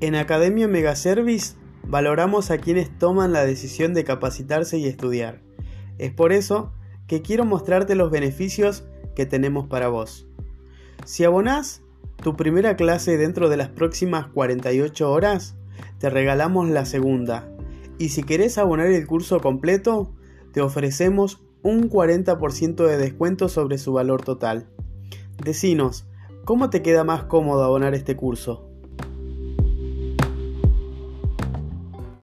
En Academia Megaservice valoramos a quienes toman la decisión de capacitarse y estudiar. Es por eso que quiero mostrarte los beneficios que tenemos para vos. Si abonás tu primera clase dentro de las próximas 48 horas, te regalamos la segunda. Y si querés abonar el curso completo, te ofrecemos un 40% de descuento sobre su valor total. Decinos, ¿cómo te queda más cómodo abonar este curso?